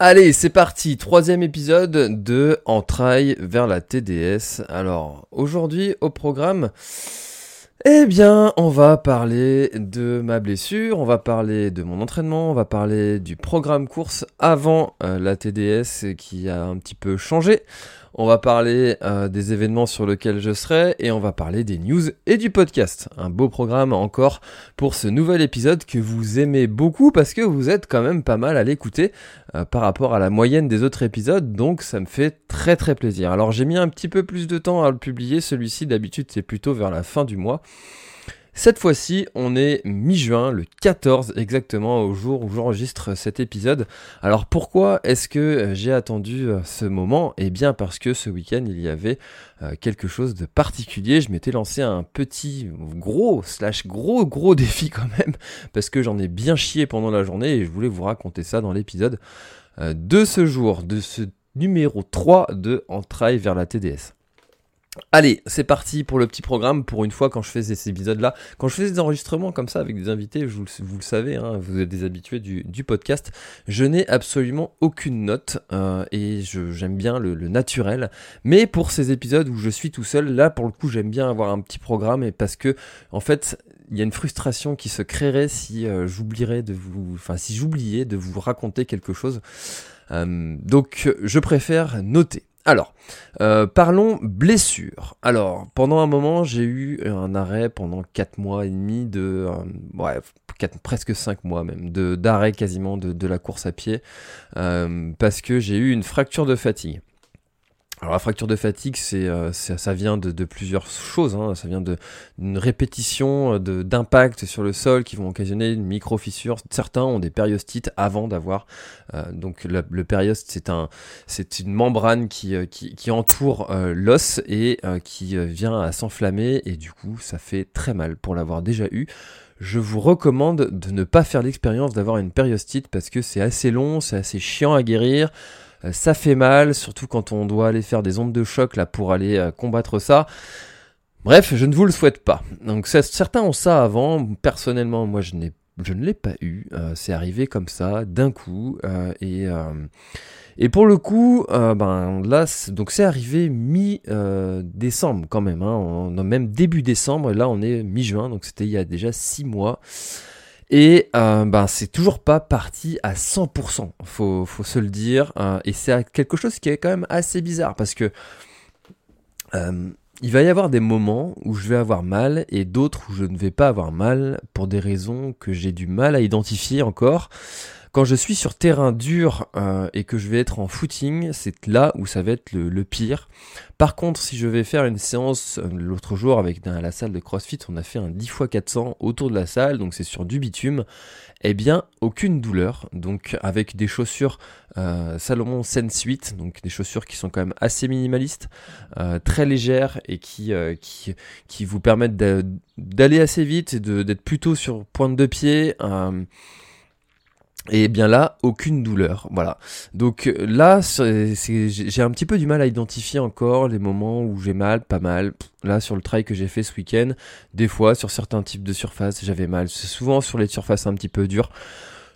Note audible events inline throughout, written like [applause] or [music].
Allez, c'est parti, troisième épisode de Entrailles vers la TDS. Alors, aujourd'hui au programme, eh bien, on va parler de ma blessure, on va parler de mon entraînement, on va parler du programme course avant euh, la TDS qui a un petit peu changé. On va parler euh, des événements sur lesquels je serai et on va parler des news et du podcast. Un beau programme encore pour ce nouvel épisode que vous aimez beaucoup parce que vous êtes quand même pas mal à l'écouter euh, par rapport à la moyenne des autres épisodes, donc ça me fait très très plaisir. Alors j'ai mis un petit peu plus de temps à le publier, celui-ci d'habitude c'est plutôt vers la fin du mois. Cette fois-ci, on est mi-juin, le 14 exactement, au jour où j'enregistre cet épisode. Alors pourquoi est-ce que j'ai attendu euh, ce moment? Eh bien parce que ce week-end, il y avait euh, quelque chose de particulier. Je m'étais lancé un petit, gros, slash gros, gros défi [laughs] quand même, parce que j'en ai bien chié pendant la journée et je voulais vous raconter ça dans l'épisode euh, de ce jour, de ce numéro 3 de Entrailles vers la TDS. Allez, c'est parti pour le petit programme. Pour une fois, quand je fais ces épisodes-là, quand je fais des enregistrements comme ça avec des invités, vous, le savez, hein, vous êtes des habitués du, podcast, je n'ai absolument aucune note euh, et j'aime bien le, le, naturel. Mais pour ces épisodes où je suis tout seul, là, pour le coup, j'aime bien avoir un petit programme et parce que, en fait, il y a une frustration qui se créerait si euh, j'oublierais de vous, enfin, si j'oubliais de vous raconter quelque chose. Euh, donc, je préfère noter. Alors, euh, parlons blessure. Alors, pendant un moment, j'ai eu un arrêt pendant 4 mois et demi de... Euh, ouais, presque 5 mois même, d'arrêt quasiment de, la course à pied, euh, parce que j'ai eu une fracture de fatigue. Alors la fracture de fatigue, c'est, euh, ça vient de, plusieurs choses. Hein. Ça vient d'une répétition euh, de, d'impact sur le sol qui vont occasionner une micro-fissure. Certains ont des périostites avant d'avoir. Euh, donc le, le périoste, c'est, un, c'est une membrane qui, entoure l'os et qui vient à s'enflammer. Et du coup, ça fait très mal pour l'avoir déjà eu. Je vous recommande de ne pas faire l'expérience d'avoir une périostite parce que c'est assez long, c'est assez chiant à guérir. Euh, ça fait mal, surtout quand on doit aller faire des ondes de choc là pour aller euh, combattre ça. Bref, je ne vous le souhaite pas. Donc certains ont ça avant. Personnellement, moi je n'ai je ne l'ai pas eu. Euh, c'est arrivé comme ça, d'un coup. Et, et pour le coup, ben là, donc c'est arrivé mi-décembre quand même. Hein, on, même début décembre. Là, on est mi-juin. Donc c'était il y a déjà six mois. Et euh, ben c'est toujours pas parti à 100%, faut, faut se le dire. Euh, et c'est quelque chose qui est quand même assez bizarre parce que euh, il va y avoir des moments où je vais avoir mal et d'autres où je ne vais pas avoir mal pour des raisons que j'ai du mal à identifier encore. Quand je suis sur terrain dur euh, et que je vais être en footing, c'est là où ça va être le, pire. Par contre, si je vais faire une séance euh, l'autre jour avec la salle de CrossFit, on a fait un 10 x 400 autour de la salle, donc c'est sur du bitume, eh bien, aucune douleur. Donc avec des chaussures euh, Salomon Sense 8, donc des chaussures qui sont quand même assez minimalistes, très légères et qui, qui, qui vous permettent d'aller assez vite et d'être plutôt sur pointe de pied. Euh, et bien là, aucune douleur. Voilà. Donc là, j'ai un petit peu du mal à identifier encore les moments où j'ai mal, pas mal. Là, sur le trail que j'ai fait ce week-end, des fois, sur certains types de surfaces, j'avais mal. C'est souvent sur les surfaces un petit peu dures.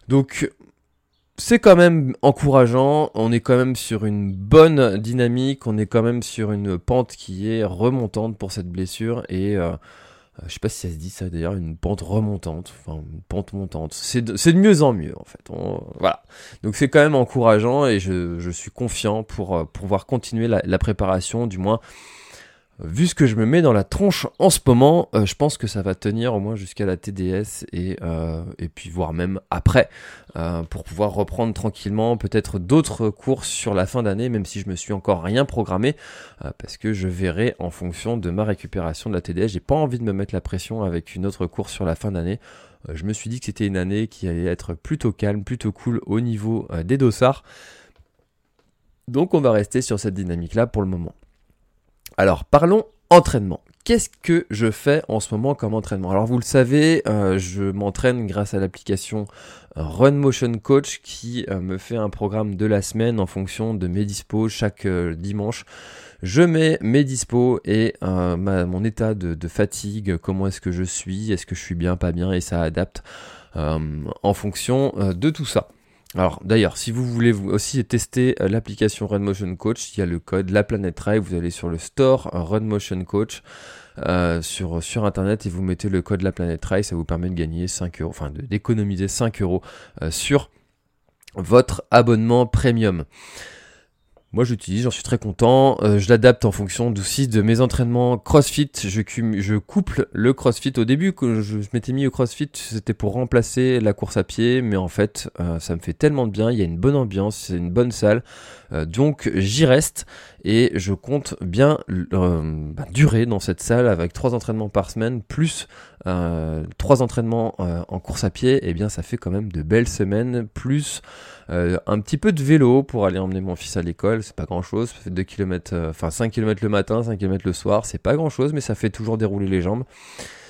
Donc, c'est quand même encourageant. On est quand même sur une bonne dynamique. On est quand même sur une pente qui est remontante pour cette blessure. Et... Euh, euh, je sais pas si ça se dit ça d'ailleurs, une pente remontante, enfin une pente montante. C'est de, de, mieux en mieux en fait. Voilà. Donc c'est quand même encourageant et je, je suis confiant pour euh, pouvoir continuer la, la, préparation, du moins vu ce que je me mets dans la tronche en ce moment, euh, je pense que ça va tenir au moins jusqu'à la TDS et, euh, et puis voire même après euh, pour pouvoir reprendre tranquillement peut-être d'autres courses sur la fin d'année, même si je me suis encore rien programmé parce que je verrai en fonction de ma récupération de la TDS. J'ai pas envie de me mettre la pression avec une autre course sur la fin d'année. je me suis dit que c'était une année qui allait être plutôt calme, plutôt cool au niveau des dossards. Donc on va rester sur cette dynamique là pour le moment. Alors parlons entraînement. Qu'est-ce que je fais en ce moment comme entraînement? Alors vous le savez, euh, je m'entraîne grâce à l'application euh, Run Motion Coach qui euh, me fait un programme de la semaine en fonction de mes dispos chaque dimanche. Je mets mes dispos et mon état de, fatigue, comment est-ce que je suis, est-ce que je suis bien, pas bien, et ça adapte en fonction de tout ça. Alors d'ailleurs, si vous voulez aussi tester euh, l'application Run Motion Coach, il y a le code La Planète vous allez sur le store euh, Run Motion Coach euh, sur, sur internet et vous mettez le code La Planète ça vous permet de gagner 5 euros, enfin d'économiser 5 euros sur votre abonnement premium. Moi, j'utilise, j'en suis très content. Euh, je l'adapte en fonction aussi de mes entraînements CrossFit. Je, je couple le CrossFit. Au début, que je, m'étais mis au CrossFit, c'était pour remplacer la course à pied, mais en fait, euh, ça me fait tellement de bien. Il y a une bonne ambiance, c'est une bonne salle, euh, donc j'y reste et je compte bien bah, durer dans cette salle avec trois entraînements par semaine plus trois entraînements en course à pied. Et eh bien, ça fait quand même de belles semaines plus euh, un petit peu de vélo pour aller emmener mon fils à l'école, c'est pas grand chose. Ça fait 2 km, euh, enfin 5 km le matin, 5 km le soir, c'est pas grand chose, mais ça fait toujours dérouler les jambes.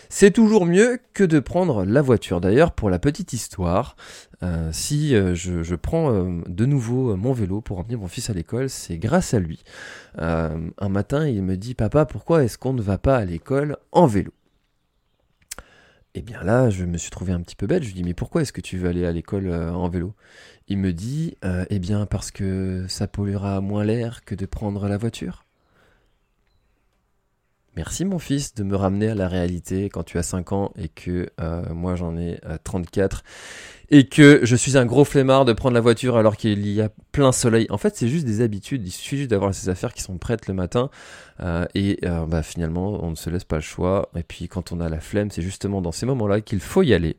C'est toujours mieux que de prendre la voiture. D'ailleurs, pour la petite histoire, euh, si je, prends de nouveau mon vélo pour emmener mon fils à l'école, c'est grâce à lui. un matin, il me dit Papa, pourquoi est-ce qu'on ne va pas à l'école en vélo? Et eh bien là, je me suis trouvé un petit peu bête. Je lui dis mais pourquoi est-ce que tu veux aller à l'école en vélo? Il me dit, euh, eh bien parce que ça polluera moins l'air que de prendre la voiture. Merci mon fils de me ramener à la réalité quand tu as 5 ans et que euh, moi j'en ai 34 euh, et que je suis un gros flemmard de prendre la voiture alors qu'il y a plein soleil. En fait c'est juste des habitudes, il suffit juste d'avoir ces affaires qui sont prêtes le matin. Et bah, finalement on ne se laisse pas le choix. Et puis quand on a la flemme c'est justement dans ces moments-là qu'il faut y aller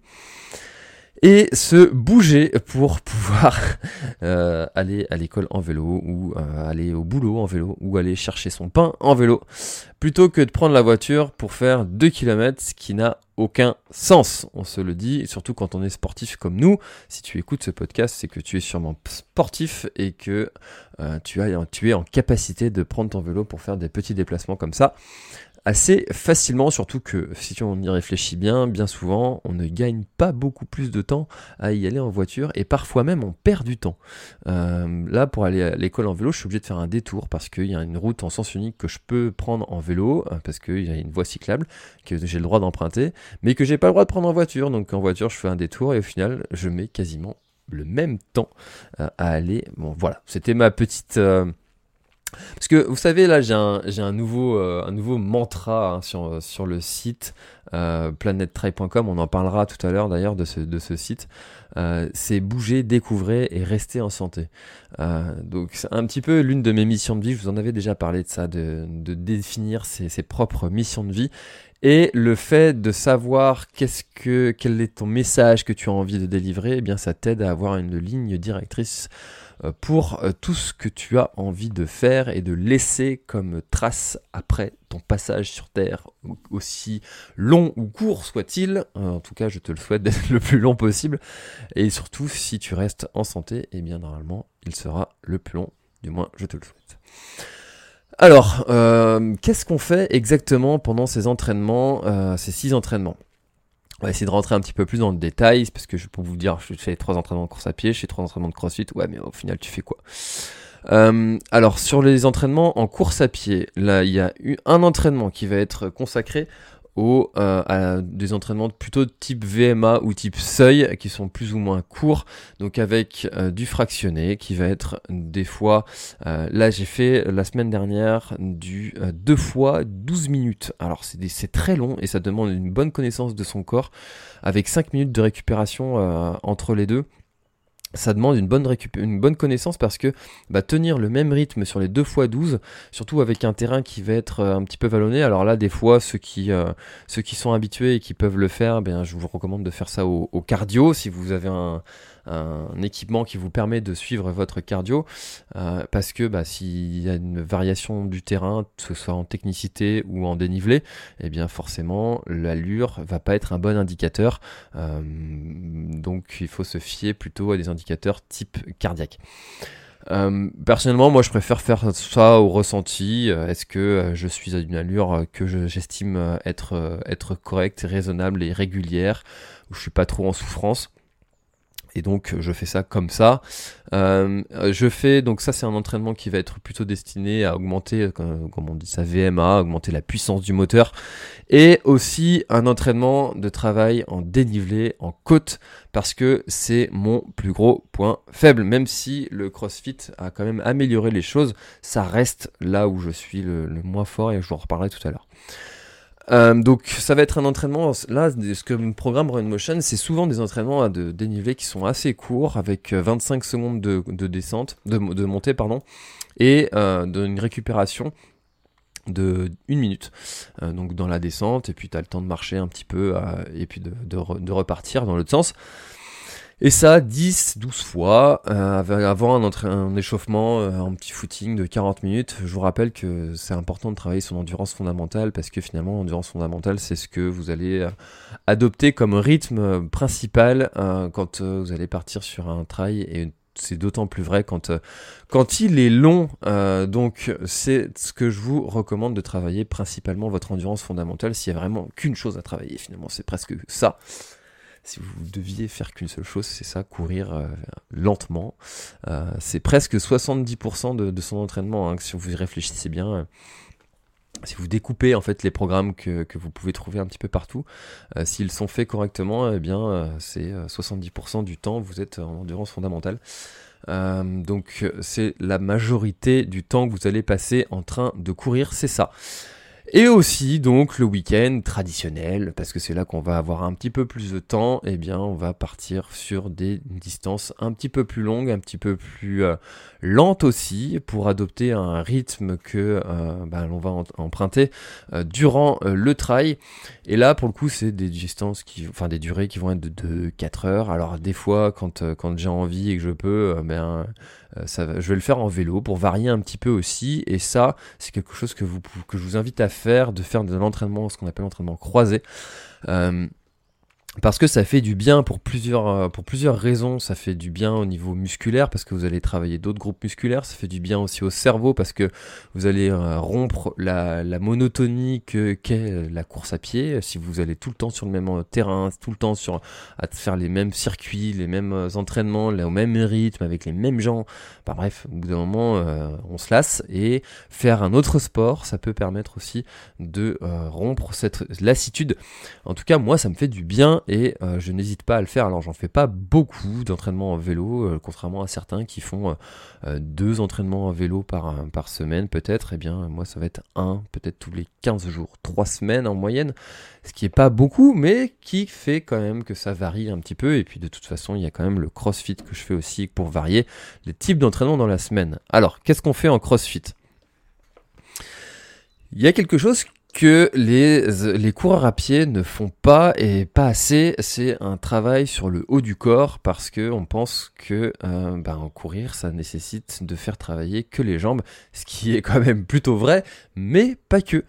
et se bouger pour pouvoir [laughs] euh, aller à l'école en vélo ou euh, aller au boulot en vélo ou aller chercher son pain en vélo plutôt que de prendre la voiture pour faire 2 km ce qui n'a aucun sens, on se le dit, surtout quand on est sportif comme nous. Si tu écoutes ce podcast, c'est que tu es sûrement sportif et que euh, tu, as, tu es en capacité de prendre ton vélo pour faire des petits déplacements comme ça assez facilement, surtout que si on y réfléchit bien, bien souvent, on ne gagne pas beaucoup plus de temps à y aller en voiture et parfois même on perd du temps. Euh, là, pour aller à l'école en vélo, je suis obligé de faire un détour parce qu'il y a une route en sens unique que je peux prendre en vélo, euh, parce qu'il y a une voie cyclable que j'ai le droit d'emprunter, mais que j'ai pas le droit de prendre en voiture. Donc en voiture, je fais un détour et au final, je mets quasiment le même temps euh, à aller. Bon, voilà, c'était ma petite parce que vous savez, là, j'ai un, un, nouveau, euh, un nouveau mantra hein, sur, sur le site euh, planettry.com. On en parlera tout à l'heure d'ailleurs de ce, de ce site. Euh, c'est bouger, découvrir et rester en santé. Euh, donc, c'est un petit peu l'une de mes missions de vie. Je vous en avais déjà parlé de ça, de, de définir ses, ses, propres missions de vie. Et le fait de savoir qu'est-ce que, quel est ton message que tu as envie de délivrer, eh bien, ça t'aide à avoir une ligne directrice pour euh, tout ce que tu as envie de faire et de laisser comme trace après ton passage sur Terre, aussi long ou court soit-il. Euh, en tout cas, je te le souhaite d'être [laughs] le plus long possible. Et surtout, si tu restes en santé, et eh bien normalement, il sera le plus long. Du moins, je te le souhaite. Alors, qu'est-ce qu'on fait exactement pendant ces entraînements, ces six entraînements? On va essayer de rentrer un petit peu plus dans le détail, parce que je peux vous dire, je fais trois entraînements de course à pied, je fais trois entraînements de crossfit, ouais, mais au final, tu fais quoi? Euh, alors sur les entraînements en course à pied, là il y a eu un entraînement qui va être consacré au, euh, à des entraînements plutôt type VMA ou type seuil qui sont plus ou moins courts, donc avec euh, du fractionné qui va être des fois, euh, là j'ai fait la semaine dernière du 2 fois 12 minutes, alors c'est très long et ça demande une bonne connaissance de son corps avec 5 minutes de récupération entre les deux. Ça demande une bonne, une bonne connaissance parce que bah, tenir le même rythme sur les 2 x 12, surtout avec un terrain qui va être euh, un petit peu vallonné, alors là des fois ceux qui, euh, ceux qui sont habitués et qui peuvent le faire, bien, je vous recommande de faire ça au cardio. Si vous avez un, un équipement qui vous permet de suivre votre cardio, euh, parce que bah, s'il y a une variation du terrain, que ce soit en technicité ou en dénivelé, et eh bien forcément l'allure va pas être un bon indicateur. Euh, donc il faut se fier plutôt à des indicateurs type cardiaque. Euh, personnellement, moi je préfère faire ça au ressenti. Est-ce que je suis à une allure que j'estime être, être correcte, raisonnable et régulière, où je suis pas trop en souffrance? Et donc je fais ça comme ça. Euh, je fais donc ça c'est un entraînement qui va être plutôt destiné à augmenter, comme on dit ça VMA, augmenter la puissance du moteur, et aussi un entraînement de travail en dénivelé, en côte, parce que c'est mon plus gros point faible. Même si le CrossFit a quand même amélioré les choses, ça reste là où je suis le moins fort et je vous en reparlerai tout à l'heure. Euh, donc ça va être un entraînement, là ce que me programme Run Motion, c'est souvent des entraînements de dénivelé qui sont assez courts, avec 25 euh, secondes de, descente, de, montée, pardon, et euh, d'une récupération de une minute. donc dans la descente, et puis tu as le temps de marcher un petit peu, et puis de repartir dans l'autre sens. Et ça, 10, 12 fois, euh, avant un, un échauffement, euh, un petit footing de 40 minutes. Je vous rappelle que c'est important de travailler son endurance fondamentale parce que finalement, l'endurance fondamentale, c'est ce que vous allez euh, adopter comme rythme principal quand vous allez partir sur un trail et c'est d'autant plus vrai quand, quand il est long. donc, c'est ce que je vous recommande de travailler principalement votre endurance fondamentale. S'il y a vraiment qu'une chose à travailler, finalement, c'est presque ça si vous deviez faire qu'une seule chose, c'est ça, courir euh, lentement. Euh, c'est presque 70% de, son entraînement, hein, si vous y réfléchissez bien. Euh, si vous découpez en fait les programmes que, vous pouvez trouver un petit peu partout, s'ils sont faits correctement, eh bien c'est 70% du temps vous êtes en endurance fondamentale. donc c'est la majorité du temps que vous allez passer en train de courir, c'est ça. Et aussi donc le week-end traditionnel, parce que c'est là qu'on va avoir un petit peu plus de temps, eh bien on va partir sur des distances un petit peu plus longues, un petit peu plus euh, lentes aussi, pour adopter un rythme que euh, bah, l'on va emprunter euh, durant le trail. Et là pour le coup c'est des distances qui, enfin des durées qui vont être de, de 4 heures. Alors des fois quand, quand j'ai envie et que je peux, ben euh, je vais le faire en vélo pour varier un petit peu aussi. Et ça, c'est quelque chose que, vous, que je vous invite à faire, de faire de l'entraînement, ce qu'on appelle l'entraînement croisé. Euh, parce que ça fait du bien pour plusieurs, euh, pour plusieurs raisons. Ça fait du bien au niveau musculaire parce que vous allez travailler d'autres groupes musculaires. Ça fait du bien aussi au cerveau parce que vous allez euh, rompre la, la monotonie que qu'est la course à pied. Si vous allez tout le temps sur le même euh, terrain, tout le temps sur à faire les mêmes circuits, les mêmes entraînements, au même rythme, avec les mêmes gens. Bah, bref, au bout d'un moment, on se lasse et faire un autre sport, ça peut permettre aussi de rompre cette lassitude. En tout cas, moi, ça me fait du bien et euh, je n'hésite pas à le faire. Alors j'en fais pas beaucoup d'entraînements en vélo, euh, contrairement à certains qui font euh, deux entraînements en vélo par, par semaine peut-être. Eh bien moi ça va être un, peut-être tous les 15 jours, trois semaines en moyenne, ce qui est pas beaucoup, mais qui fait quand même que ça varie un petit peu. Et puis de toute façon il y a quand même le CrossFit que je fais aussi pour varier les types d'entraînement dans la semaine. Alors qu'est-ce qu'on fait en CrossFit? Il y a quelque chose que les, les coureurs à pied ne font pas et pas assez, c'est un travail sur le haut du corps parce que on pense que euh, ben, courir ça nécessite de faire travailler que les jambes, ce qui est quand même plutôt vrai, mais pas que.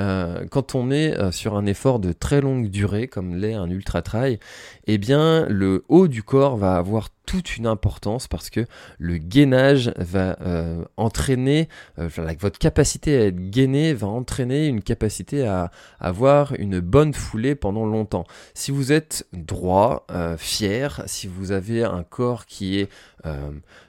Euh, quand on est euh, sur un effort de très longue durée, comme l'est un ultra trail, eh bien le haut du corps va avoir toute une importance parce que le gainage va euh, entraîner, votre capacité à être gainé va entraîner une capacité à, avoir une bonne foulée pendant longtemps. Si vous êtes droit, fier, si vous avez un corps qui est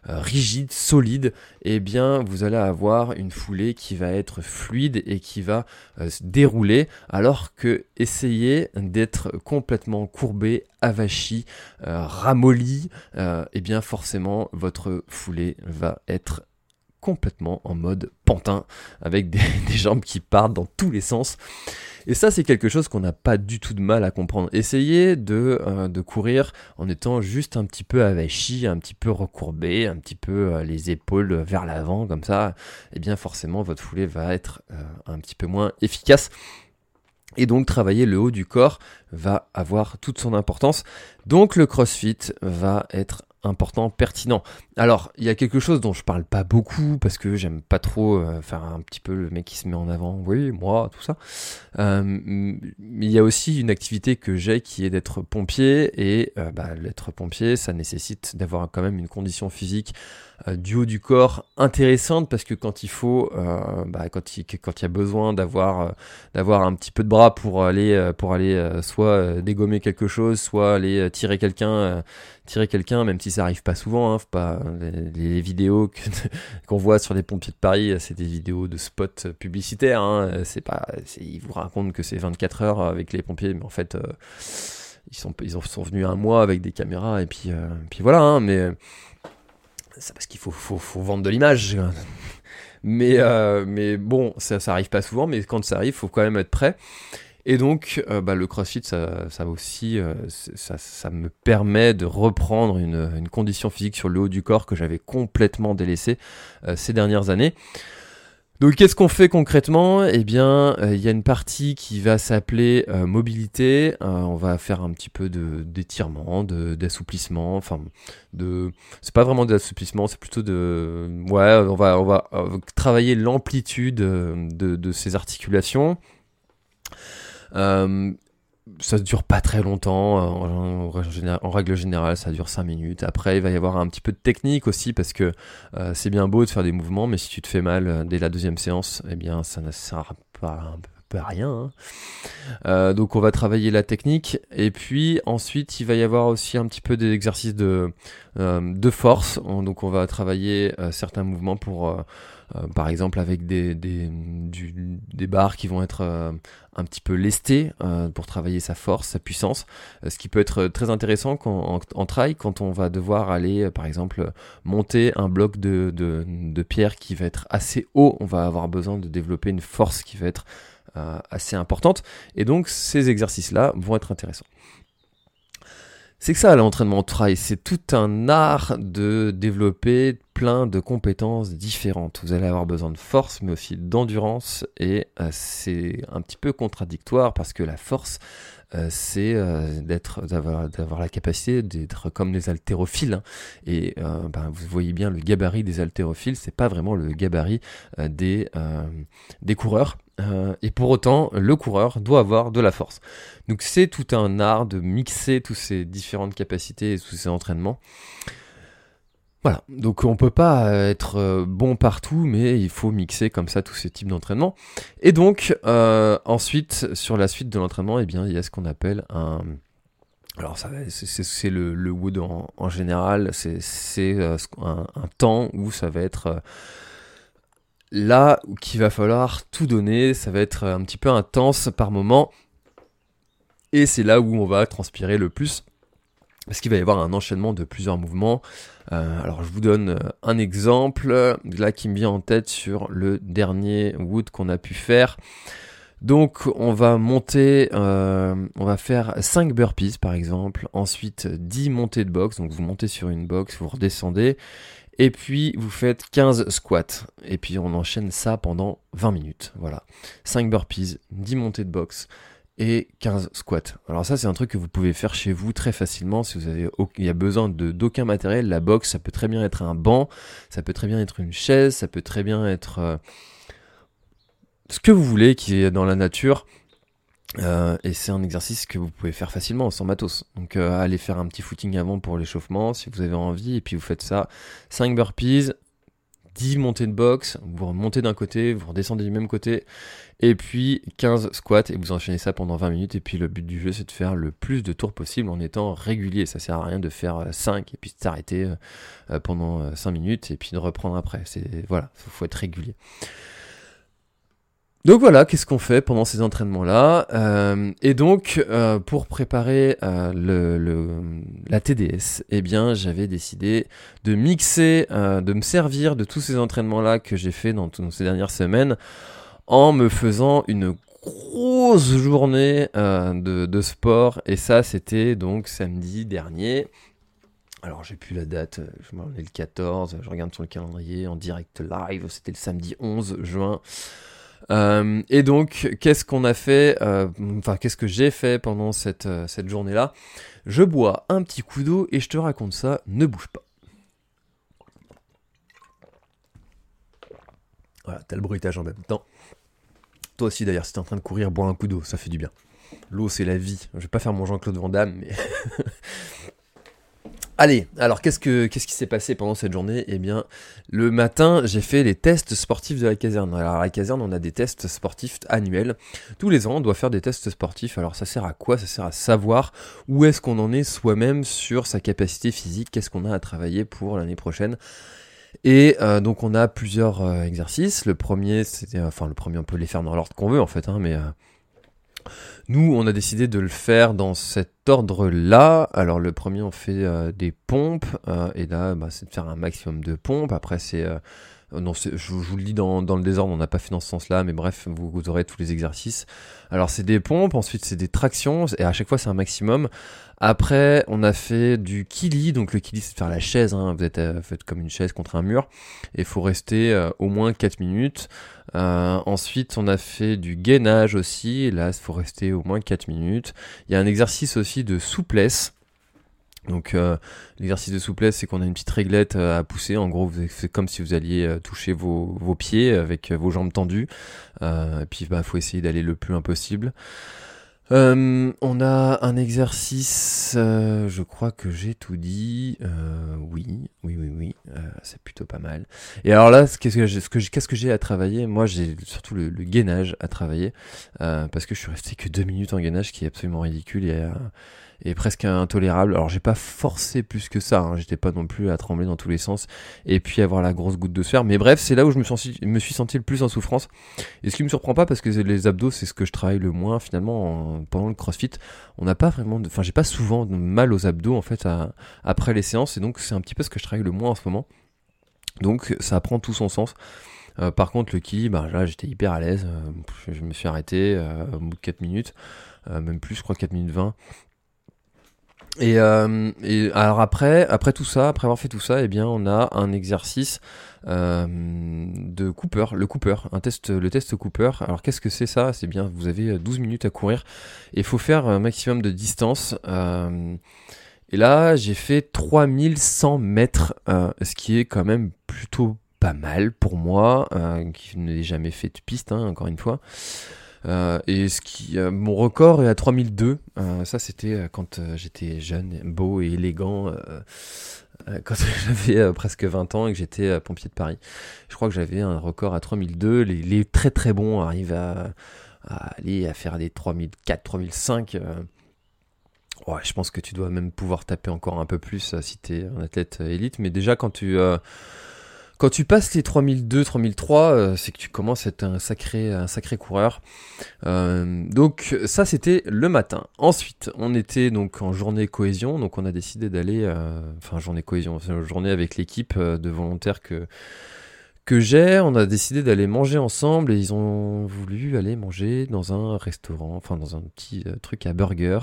rigide, solide, eh bien vous allez avoir une foulée qui va être fluide et qui va euh, dérouler, alors que essayer d'être complètement courbé, avachi, euh, ramolli, et euh, eh bien forcément votre foulée va être complètement en mode pantin, avec [laughs] des, jambes qui partent dans tous les sens. Et ça, c'est quelque chose qu'on n'a pas du tout de mal à comprendre. Essayez de, euh, courir en étant juste un petit peu avachi, un petit peu recourbé, un petit peu les épaules vers l'avant, comme ça, et eh bien forcément, votre foulée va être un petit peu moins efficace. Et donc travailler le haut du corps va avoir toute son importance. Donc le CrossFit va être important, pertinent. Alors, il y a quelque chose dont je parle pas beaucoup parce que j'aime pas trop euh, faire un petit peu le mec qui se met en avant, oui, moi, tout ça. Euh, il y a aussi une activité que j'ai qui est d'être pompier et euh, bah, l'être pompier, ça nécessite d'avoir quand même une condition physique du haut du corps intéressante parce que quand il faut, bah, quand il y a besoin d'avoir d'avoir un petit peu de bras pour aller pour aller soit dégommer quelque chose, soit aller tirer quelqu'un tirer quelqu'un, même si ça arrive pas souvent, hein, pas les, vidéos [laughs] qu'on voit sur les pompiers de Paris, c'est des vidéos de spots publicitaires. Hein. c'est pas, ils vous racontent que c'est 24 heures avec les pompiers, mais en fait, euh, ils sont ils sont venus un mois avec des caméras et puis euh, puis voilà. Hein, mais c'est parce qu'il faut, faut, faut vendre de l'image. [laughs] mais euh, mais bon, ça ça arrive pas souvent, mais quand ça arrive, faut quand même être prêt. Et donc, euh, bah, le CrossFit, ça, aussi, euh, ça, me permet de reprendre une, condition physique sur le haut du corps que j'avais complètement délaissé euh, ces dernières années. Donc, qu'est-ce qu'on fait concrètement? Eh bien, il y a une partie qui va s'appeler mobilité. on va faire un petit peu d'étirement, d'assouplissement. Enfin, de, c'est pas vraiment d'assouplissement, c'est plutôt de, ouais, on va travailler l'amplitude de, de ces articulations. Euh, ça dure pas très longtemps, en, règle générale ça dure 5 minutes. Après il va y avoir un petit peu de technique aussi parce que euh, c'est bien beau de faire des mouvements mais si tu te fais mal euh, dès la deuxième séance, eh bien ça ne sert pas à rien. Hein. donc on va travailler la technique et puis ensuite il va y avoir aussi un petit peu d'exercices de, de force. Donc on va travailler certains mouvements pour euh, par exemple avec des, des, des, barres qui vont être euh, un petit peu lestées euh, pour travailler sa force, sa puissance, ce qui peut être très intéressant quand, en, trail quand on va devoir aller par exemple monter un bloc de, de, de, pierre qui va être assez haut, on va avoir besoin de développer une force qui va être assez importante. Et donc ces exercices là vont être intéressants. C'est que ça, l'entraînement au trail, c'est tout un art de développer plein de compétences différentes. Vous allez avoir besoin de force, mais aussi d'endurance, et euh, c'est un petit peu contradictoire parce que la force, euh, c'est euh, d'être, d'avoir, la capacité d'être comme les haltérophiles. Hein. Et ben, vous voyez bien le gabarit des haltérophiles, c'est pas vraiment le gabarit des, des coureurs. et pour autant, le coureur doit avoir de la force. Donc c'est tout un art de mixer toutes ces différentes capacités et tous ces entraînements. Voilà, donc on peut pas être euh, bon partout, mais il faut mixer comme ça tous ces types d'entraînement. Et donc euh, ensuite, sur la suite de l'entraînement, eh il y a ce qu'on appelle un alors c'est le, wood en, général, c'est euh, un, un, temps où ça va être là qu'il va falloir tout donner, ça va être un petit peu intense par moment, et c'est là où on va transpirer le plus parce qu'il va y avoir un enchaînement de plusieurs mouvements? Euh, alors je vous donne euh, un exemple là qui me vient en tête sur le dernier wood qu'on a pu faire. Donc on va monter, euh, on va faire 5 burpees par exemple, ensuite 10 montées de box, donc vous montez sur une box, vous redescendez, et puis vous faites 15 squats, et puis on enchaîne ça pendant 20 minutes, voilà. 5 burpees, 10 montées de box, et 15 squats. Alors ça c'est un truc que vous pouvez faire chez vous très facilement si vous avez il y a besoin d'aucun matériel. La box ça peut très bien être un banc, ça peut très bien être une chaise, ça peut très bien être euh, ce que vous voulez qui est dans la nature. Euh, et c'est un exercice que vous pouvez faire facilement sans matos. Donc euh, allez faire un petit footing avant pour l'échauffement si vous avez envie et puis vous faites ça 5 burpees, 10 montées de box, vous remontez d'un côté, vous redescendez du même côté, et puis 15 squats, et vous enchaînez ça pendant 20 minutes, et puis le but du jeu c'est de faire le plus de tours possible en étant régulier, ça sert à rien de faire 5 euh, et puis de s'arrêter euh, euh, pendant 5 minutes, et puis de reprendre après, c'est voilà, il faut être régulier. Donc voilà, qu'est-ce qu'on fait pendant ces entraînements-là euh, Et donc, euh, pour préparer euh, la TDS, eh bien, j'avais décidé de mixer, de me servir de tous ces entraînements-là que j'ai fait dans, ces dernières semaines, en me faisant une grosse journée de, de, sport. Et ça, c'était donc samedi dernier. Alors, j'ai plus la date, je m'en ai le 14, je regarde sur le calendrier en direct live, c'était le samedi 11 juin. Euh, et donc, qu'est-ce qu'on a fait euh, Enfin, qu'est-ce que j'ai fait pendant cette, euh, cette journée-là? Je bois un petit coup d'eau et je te raconte ça. Ne bouge pas. Voilà, t'as le bruitage en même temps. Toi aussi d'ailleurs, si t'es en train de courir, bois un coup d'eau, ça fait du bien. L'eau, c'est la vie. Je vais pas faire mon Jean-Claude Van Damme, mais [laughs] Allez, alors qu'est-ce, que, qu'est-ce qui s'est passé pendant cette journée? Eh bien, le matin, j'ai fait les tests sportifs de la caserne. Alors, à la caserne, on a des tests sportifs annuels. Tous les ans, on doit faire des tests sportifs. Alors, ça sert à quoi? Ça sert à savoir où est-ce qu'on en est soi-même sur sa capacité physique, qu'est-ce qu'on a à travailler pour l'année prochaine? Et euh, donc, on a plusieurs euh, exercices. Le premier, c'était, enfin, le premier, on peut les faire dans l'ordre qu'on veut, en fait, hein, mais. Euh, nous, on a décidé de le faire dans cet ordre-là. Alors, le premier, on fait euh, des pompes. Euh, et là, bah, c'est de faire un maximum de pompes. Après, c'est. Euh, non, je, vous le dis dans, dans le désordre, on n'a pas fait dans ce sens-là, mais bref, vous, aurez tous les exercices. Alors, c'est des pompes, ensuite, c'est des tractions, et à chaque fois, c'est un maximum. Après, on a fait du kili. Donc, le kili, c'est de faire la chaise. Hein. Vous êtes fait comme une chaise contre un mur. Et il faut rester au moins 4 minutes. Euh, ensuite, on a fait du gainage aussi. Là, il faut rester au moins 4 minutes. Il y a un exercice aussi de souplesse. Donc euh, l'exercice de souplesse, c'est qu'on a une petite réglette euh, à pousser. En gros, c'est comme si vous alliez toucher vos, pieds avec vos jambes tendues. et puis, il bah, faut essayer d'aller le plus loin possible. Euh, on a un exercice, euh, je crois que j'ai tout dit. Euh, oui, oui, oui, oui, c'est plutôt pas mal. Et alors là, qu'est-ce que j'ai, à travailler? Moi, j'ai surtout le, gainage à travailler parce que je suis resté que deux minutes en gainage, qui est absolument ridicule. Et presque intolérable. Alors j'ai pas forcé plus que ça, hein. j'étais pas non plus à trembler dans tous les sens et puis avoir la grosse goutte de sueur. Mais bref, c'est là où je me, suis senti le plus en souffrance. Et ce qui me surprend pas parce que les abdos c'est ce que je travaille le moins finalement pendant le CrossFit. On n'a pas vraiment, enfin j'ai pas souvent mal aux abdos en fait après les séances et donc c'est un petit peu ce que je travaille le moins en ce moment. Donc ça prend tout son sens. Euh, par contre, le ki, bah, là j'étais hyper à l'aise. Euh, je me suis arrêté euh, au bout de 4 minutes, même plus, je crois 4 minutes 20. Et, euh, et, alors après, après tout ça, après avoir fait tout ça, eh bien, on a un exercice euh, de Cooper, le Cooper, un test, le test Cooper. Alors qu'est-ce que c'est ça? C'est bien, vous avez 12 minutes à courir et il faut faire un maximum de distance. Euh, et là, j'ai fait 3100 mètres, euh, ce qui est quand même plutôt pas mal pour moi, euh, qui n'ai jamais fait de piste, hein, encore une fois. Euh, et ce qui, euh, mon record est à 3002. Euh, ça, c'était quand j'étais jeune, beau et élégant. [laughs] quand j'avais presque 20 ans et que j'étais pompier de Paris. Je crois que j'avais un record à 3002. Les, les très très bons arrivent à, aller à faire des 3004, 3005. Ouais, je pense que tu dois même pouvoir taper encore un peu plus si tu es un athlète élite. Mais déjà, quand tu quand tu passes les 3002, 3003, euh, c'est que tu commences à être un sacré, un sacré coureur. Euh, donc ça c'était le matin. Ensuite, on était donc en journée cohésion, donc on a décidé d'aller, euh, enfin journée cohésion, journée avec l'équipe de volontaires que que j'ai, on a décidé d'aller manger ensemble et ils ont voulu aller manger dans un restaurant, enfin dans un petit truc à burger.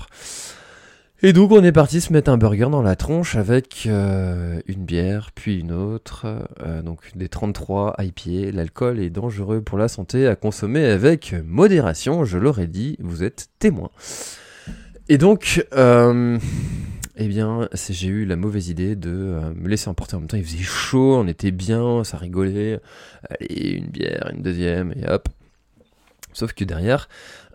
Et donc on est parti se mettre un burger dans la tronche avec euh, une bière, puis une autre, euh, donc des 33 IPA. L'alcool est dangereux pour la santé à consommer avec modération, je l'aurais dit, vous êtes témoin. Et donc, euh, eh bien, j'ai eu la mauvaise idée de me laisser emporter en même temps. Il faisait chaud, on était bien, ça rigolait. Allez, une bière, une deuxième, et hop. Sauf que derrière,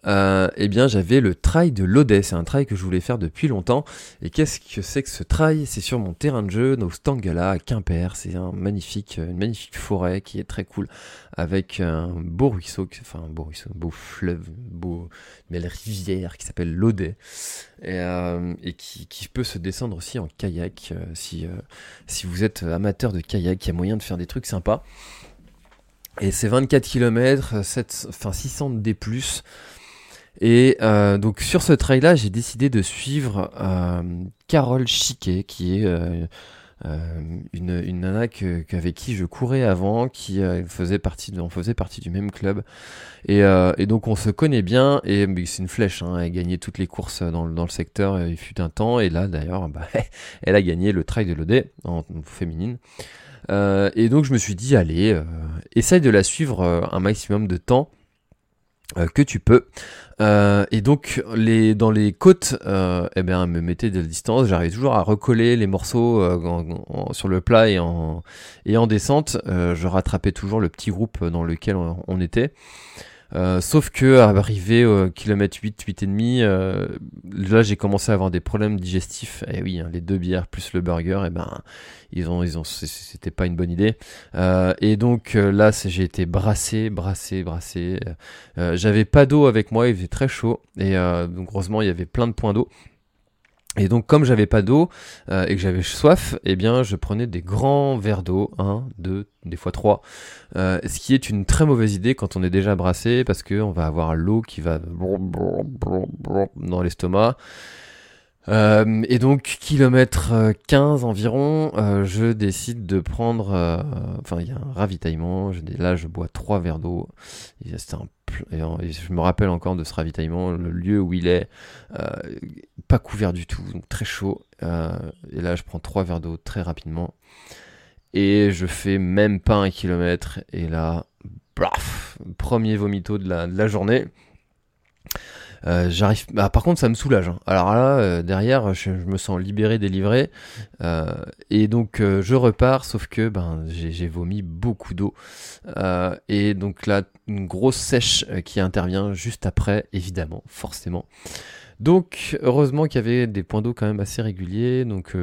euh, eh bien j'avais le trail de l'Odé. C'est un trail que je voulais faire depuis longtemps. Et qu'est-ce que c'est que ce trail? C'est sur mon terrain de jeu, nos Stangala à Quimper. C'est un magnifique, une magnifique forêt qui est très cool, avec un beau ruisseau, enfin un beau ruisseau, beau fleuve, une beau, belle rivière qui s'appelle l'Odé. Et, euh, qui, peut se descendre aussi en kayak. Euh, si, si vous êtes amateur de kayak, il y a moyen de faire des trucs sympas. Et c'est 24 km, enfin 600 D+. Et euh, donc sur ce trail-là, j'ai décidé de suivre euh, Carole Chiquet, qui est euh, une, une nana avec qui je courais avant, qui faisait partie de, on faisait partie du même club. Et, et donc on se connaît bien, et c'est une flèche, hein, elle gagné toutes les courses dans, dans le secteur, il fut un temps, et là d'ailleurs, bah, [laughs] elle a gagné le trail de l'OD en, en féminine. et donc je me suis dit, allez, essaye de la suivre un maximum de temps que tu peux. Euh, et donc les dans les côtes, euh, eh bien, me mettait de la distance. J'arrivais toujours à recoller les morceaux euh, sur le plat et en et en descente. Euh, je rattrapais toujours le petit groupe dans lequel on, était. Sauf que arrivé au kilomètre 8, 8 et demi, là j'ai commencé à avoir des problèmes digestifs. Et eh oui, hein, les deux bières plus le burger, et eh ben ils ont, ils ont, c'était pas une bonne idée. Euh, et donc euh, là, j'ai été brassé, brassé, brassé. Euh, j'avais pas d'eau avec moi, il faisait très chaud. Et donc heureusement, il y avait plein de points d'eau. Et donc, comme j'avais pas d'eau et que j'avais soif, eh bien, je prenais des grands verres d'eau, un, deux, des fois trois, ce qui est une très mauvaise idée quand on est déjà brassé, parce que on va avoir l'eau qui va dans l'estomac. Euh, et donc, kilomètre 15 euh, environ, euh, je décide de prendre... Enfin, il y a un ravitaillement. Là, je bois trois verres d'eau. je me rappelle encore de ce ravitaillement, le lieu où il est, pas couvert du tout, donc très chaud. et là, je prends trois verres d'eau très rapidement. Et je fais même pas un kilomètre. Et là, braf, premier vomito de la journée. Euh, j'arrive. Bah, par contre, ça me soulage. Hein. Alors là, euh, derrière, je, me sens libéré, délivré, euh, et donc je repars. Sauf que ben j'ai vomi beaucoup d'eau, et donc là, une grosse sèche qui intervient juste après, évidemment, forcément. Donc, heureusement qu'il y avait des points d'eau quand même assez réguliers. Donc,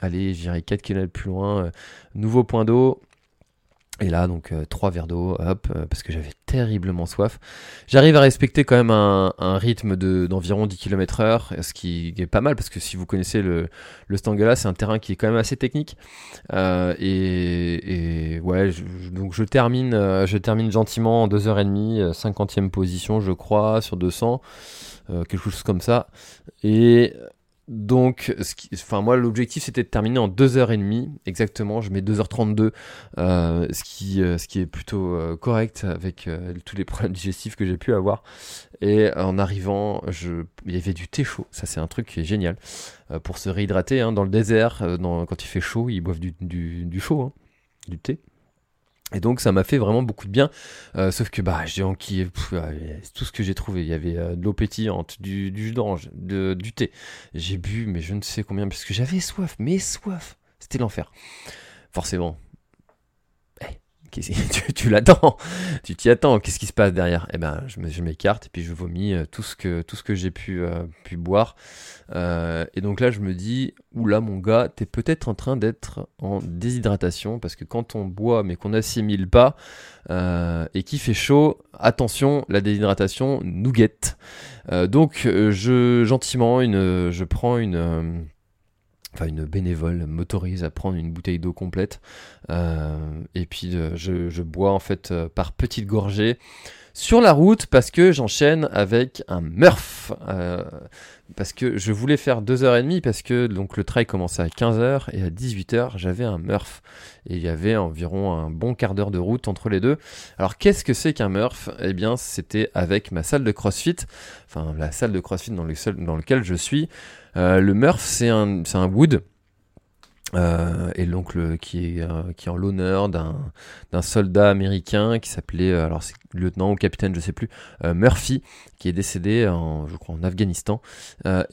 allez, j'irai 4 km plus loin, nouveau point d'eau. Et là, donc, euh, trois verres d'eau, hop, euh, parce que j'avais terriblement soif. J'arrive à respecter quand même un, rythme d'environ 10 km heure, ce qui est pas mal, parce que si vous connaissez le, le Stangela, c'est un terrain qui est quand même assez technique. Euh, et, ouais, donc je termine, je termine gentiment en 2h30, 50e position, je crois, sur 200, quelque chose comme ça. Et donc, ce qui, enfin moi l'objectif c'était de terminer en 2h30 exactement, je mets 2h32, euh, ce, qui, euh, ce qui est plutôt euh, correct avec tous les problèmes digestifs que j'ai pu avoir. Et en arrivant, je, il y avait du thé chaud, ça c'est un truc qui est génial. pour se réhydrater hein, dans le désert, quand il fait chaud, ils boivent du, du, chaud, hein, du thé. Et donc ça m'a fait vraiment beaucoup de bien, euh, sauf que bah j'ai enquillé tout ce que j'ai trouvé. Il y avait euh, de l'eau pétillante, du, du jus d'orange, du thé. J'ai bu mais je ne sais combien parce que j'avais soif, mais soif. C'était l'enfer. Forcément, [laughs] tu, l'attends, tu t'y attends, qu'est-ce qui se passe derrière? Eh ben, je, m'écarte et puis je vomis euh, tout ce que, tout ce que j'ai pu, euh, boire. Euh, et donc là, je me dis, oula, mon gars, t'es peut-être en train d'être en déshydratation parce que quand on boit mais qu'on n'assimile pas et qu'il fait chaud, attention, la déshydratation nous guette. donc, je gentiment, je prends une enfin une bénévole m'autorise à prendre une bouteille d'eau complète. Euh, et puis euh, je, bois en fait euh, par petites gorgées sur la route parce que j'enchaîne avec un Murph. Parce que je voulais faire 2h30 parce que donc le trail commençait à 15h et à 18h j'avais un Murph. Et il y avait environ un bon quart d'heure de route entre les deux. Alors qu'est-ce que c'est qu'un Murph? Eh bien c'était avec ma salle de CrossFit, enfin la salle de CrossFit dans, le dans lequel je suis. Euh, le Murph, c'est un, un wood. Euh, et donc qui est euh, qui est en l'honneur d'un soldat américain qui s'appelait alors c'est lieutenant ou capitaine je sais plus Murphy qui est décédé en je crois en Afghanistan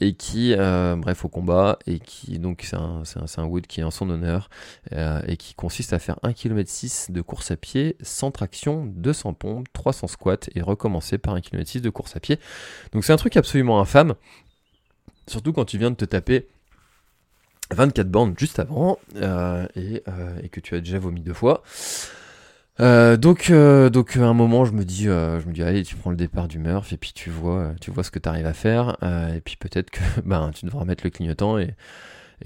et qui bref au combat et qui donc c'est un, un, un wood qui est en son honneur et qui consiste à faire 1 km 6 de course à pied sans traction 200 pompes 300 squats et recommencer par 1 km 6 de course à pied donc c'est un truc absolument infâme Surtout quand tu viens de te taper 24 bandes juste avant euh, euh, et, que tu as déjà vomi deux fois. Euh, donc, donc à un moment, je me dis, je me dis, allez, tu prends le départ du Murph et puis tu vois, tu vois ce que tu arrives à faire. et puis peut-être que [laughs] ben, tu devras mettre le clignotant et,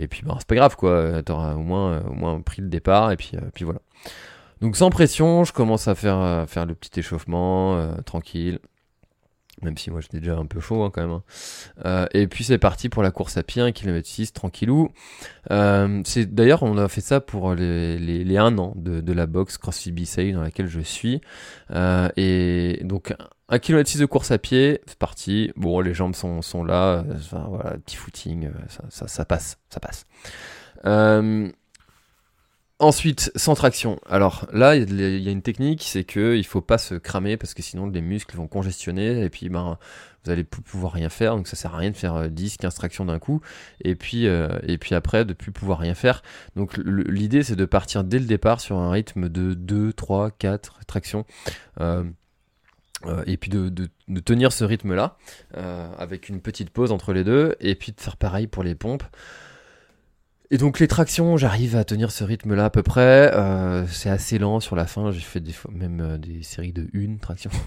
puis ben, c'est pas grave quoi. T'auras au moins, au moins pris le départ et puis, voilà. Donc sans pression, je commence à faire, à faire le petit échauffement, tranquille. Même si moi j'étais déjà un peu chaud hein, quand même. hein. Euh, et puis c'est parti pour la course à pied, 1 km 6, tranquillou. Euh, c'est D'ailleurs on a fait ça pour les, les, les 1 an de, de la boxe CrossFit B-Save dans laquelle je suis. Euh, et donc 1 km 6 de course à pied, c'est parti. Bon les jambes sont, sont là, euh, enfin, voilà, petit footing, euh, ça, ça, ça passe, ça passe. Euh, Ensuite, sans traction. Alors là, il y a- une technique, c'est que il faut pas se cramer parce que sinon les muscles vont congestionner et puis ben vous allez plus pouvoir rien faire. Donc ça sert à rien de faire euh, 10, 15 tractions d'un coup et puis euh, et puis après de plus pouvoir rien faire. Donc l'idée c'est de partir dès le départ sur un rythme de 2, 3, 4 tractions. Euh, euh, et puis de, tenir ce rythme-là, euh, avec une petite pause entre les deux, et puis de faire pareil pour les pompes. Et donc les tractions, j'arrive à tenir ce rythme-là à peu près. Euh, c'est assez lent sur la fin. J'ai fait des fois même euh, des séries de une traction. [laughs]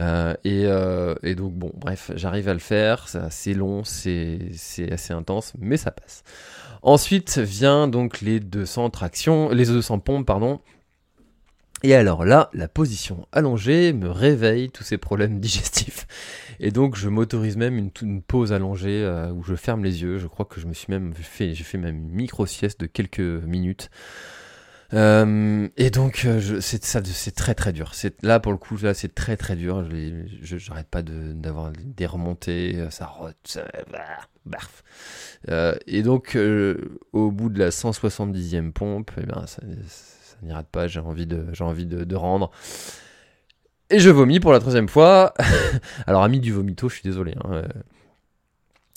Euh, et, euh, et donc bon, bref, j'arrive à le faire. C'est assez long, c'est c'est assez intense, mais ça passe. Ensuite vient donc les 200 tractions, les 200 pompes, pardon. Et alors là, la position allongée me réveille tous ces problèmes [laughs] digestifs. Et donc je m'autorise même une, pause allongée euh, où je ferme les yeux. Je crois que je me suis même fait, j'ai fait même une micro sieste de quelques minutes. Euh, et donc euh, c'est très très dur. Là pour le coup là c'est très très dur. J'arrête pas d'avoir des remontées, ça ça, barf. Et donc au bout de la 170e pompe, eh ben ça n'y rate pas. J'ai envie de rendre. Et je vomis pour la troisième fois. [laughs] Alors, ami du vomito, je suis désolé. hein, euh,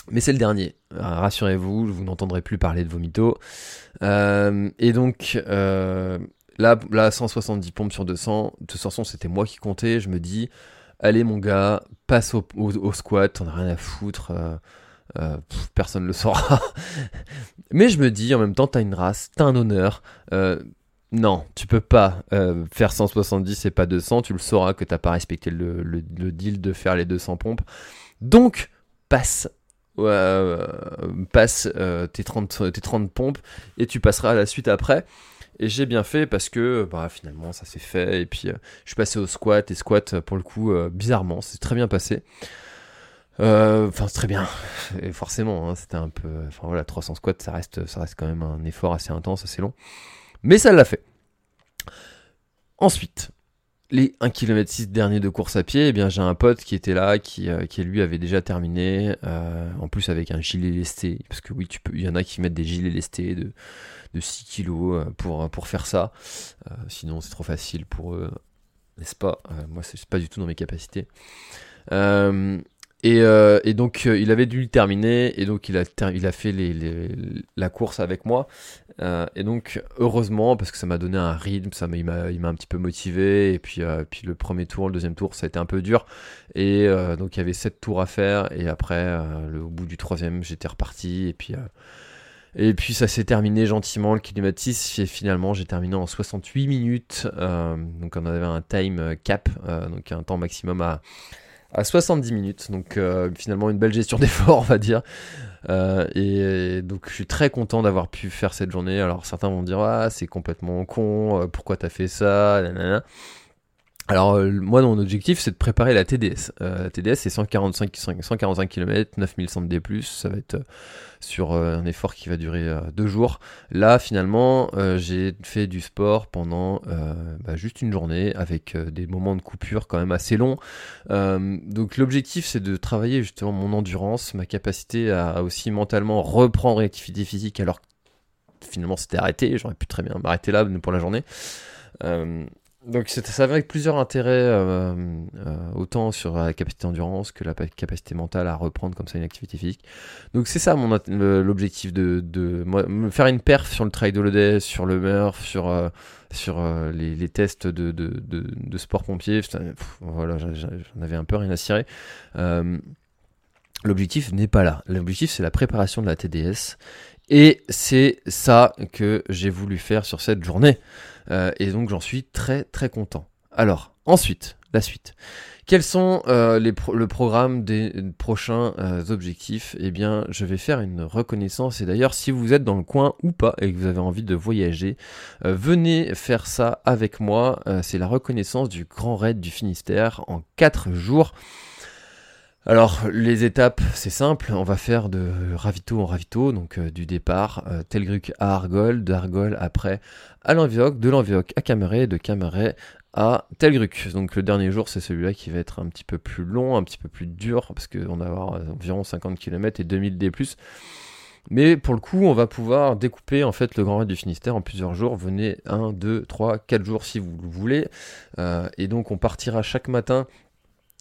Mais c'est le dernier. Euh, Rassurez-vous, vous n'entendrez plus parler de vomito. Euh, et donc, là, là, 170 pompes sur 200. De toute façon, c'était moi qui comptais. Je me dis, allez, mon gars, passe au, squat. T'en as rien à foutre. personne ne le saura. [laughs] Mais je me dis, en même temps, t'as une race, t'as un honneur. Euh, non, tu peux pas euh, faire 170 et pas 200. Tu le sauras que t'as pas respecté le, deal de faire les 200 pompes. Donc, passe, euh, passe euh, tes, 30, tes 30 pompes et tu passeras à la suite après. Et j'ai bien fait parce que bah, finalement ça s'est fait. Et puis euh, je suis passé au squat. Et squat, euh, pour le coup, euh, bizarrement, c'est très bien passé. Euh, Enfin, c'est très bien. [laughs] Et forcément, hein, c'était un peu. Enfin voilà, 300 squats, ça reste, ça reste quand même un effort assez intense, assez long. Mais ça l'a fait. Ensuite, les 1 km 6 derniers de course à pied, eh bien j'ai un pote qui était là, qui, euh, qui lui avait déjà terminé, euh, en plus avec un gilet lesté, parce que oui, il y en a qui mettent des gilets lestés de, de 6 kilos euh, pour, pour faire ça, sinon c'est trop facile pour eux, n'est-ce pas? Moi c'est pas du tout dans mes capacités. Et, euh, et donc euh, il avait dû le terminer et donc il a, il a fait les, les- la course avec moi. Euh, et donc heureusement parce que ça m'a donné un rythme, ça m'a, il m'a, un petit peu motivé et puis, euh, puis le premier tour, le deuxième tour ça a été un peu dur. Et euh, donc il y avait sept tours à faire et après le, au bout du troisième j'étais reparti et puis et puis ça s'est terminé gentiment le kilomètre 6 et finalement j'ai terminé en 68 minutes. Donc on avait un time cap donc un temps maximum à à 70 minutes. Donc euh, finalement une belle gestion [laughs] d'effort, on va dire. Euh, et, donc je suis très content d'avoir pu faire cette journée. Alors certains vont dire ah c'est complètement con, euh, pourquoi t'as fait ça, nanana. Alors euh, moi mon objectif c'est de préparer la TDS. Euh, la TDS c'est 145, 145 km, 9100 de D+, ça va être euh, sur euh, un effort qui va durer euh, deux jours. Là finalement j'ai fait du sport pendant bah, juste une journée avec des moments de coupure quand même assez longs. Donc l'objectif c'est de travailler justement mon endurance, ma capacité à, à aussi mentalement reprendre une activité physique alors que finalement c'était arrêté, j'aurais pu très bien m'arrêter là pour la journée. Donc ça va avec plusieurs intérêts, euh, euh, autant sur la capacité d'endurance que la pa- capacité mentale à reprendre comme ça une activité physique. Donc c'est ça mon l'objectif de, de moi, faire une perf sur le trail de l'Odès, sur le Murph, sur euh, sur les, tests de, de, de, sport pompier. Voilà, j'en avais un peu rien à cirer. L'objectif n'est pas là. L'objectif c'est la préparation de la TDS. Et c'est ça que j'ai voulu faire sur cette journée. Euh, et donc j'en suis très très content. Alors, ensuite, la suite. Quels sont euh, les le programme des prochains euh, objectifs? Eh bien, je vais faire une reconnaissance. Et d'ailleurs, si vous êtes dans le coin ou pas et que vous avez envie de voyager, venez faire ça avec moi. C'est la reconnaissance du Grand Raid du Finistère en 4 jours. Alors les étapes, c'est simple, on va faire de ravito en ravito, donc du départ, Telgruc à Argol, d'Argol après à l'Envioc, de l'Envioc à Camaret, de Camaret à Telgruc. Donc le dernier jour, c'est celui-là qui va être un petit peu plus long, un petit peu plus dur, parce qu'on va avoir environ 50 km et 2000 D+. Mais pour le coup, on va pouvoir découper en fait le Grand Raid du Finistère en plusieurs jours. Venez 1, 2, 3, 4 jours si vous le voulez. Euh, et donc on partira chaque matin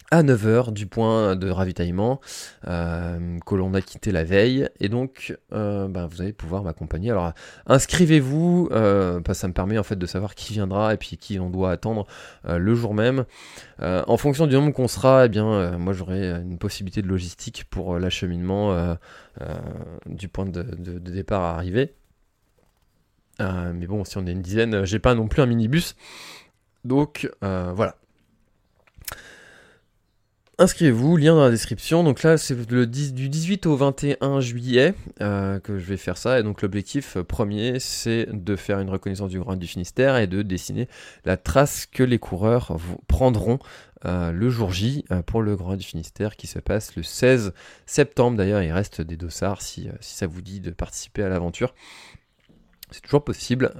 à 9h du point de ravitaillement euh, que l'on a quitté la veille. Et donc euh, ben, vous allez pouvoir m'accompagner. Alors inscrivez-vous euh, ça me permet en fait de savoir qui viendra et puis qui on doit attendre le jour même. En fonction du nombre qu'on sera eh moi j'aurai une possibilité de logistique pour l'acheminement du point de, départ à arriver. Mais bon si on est une dizaine j'ai pas non plus un minibus. Donc voilà Inscrivez-vous, lien dans la description. Donc là, c'est du 18 au 21 juillet euh, que je vais faire ça. Et donc l'objectif euh, premier, c'est de faire une reconnaissance du Grand du Finistère et de dessiner la trace que les coureurs prendront euh, le jour J pour le Grand du Finistère qui se passe le 16 septembre. D'ailleurs, il reste des dossards si ça vous dit de participer à l'aventure. C'est toujours possible.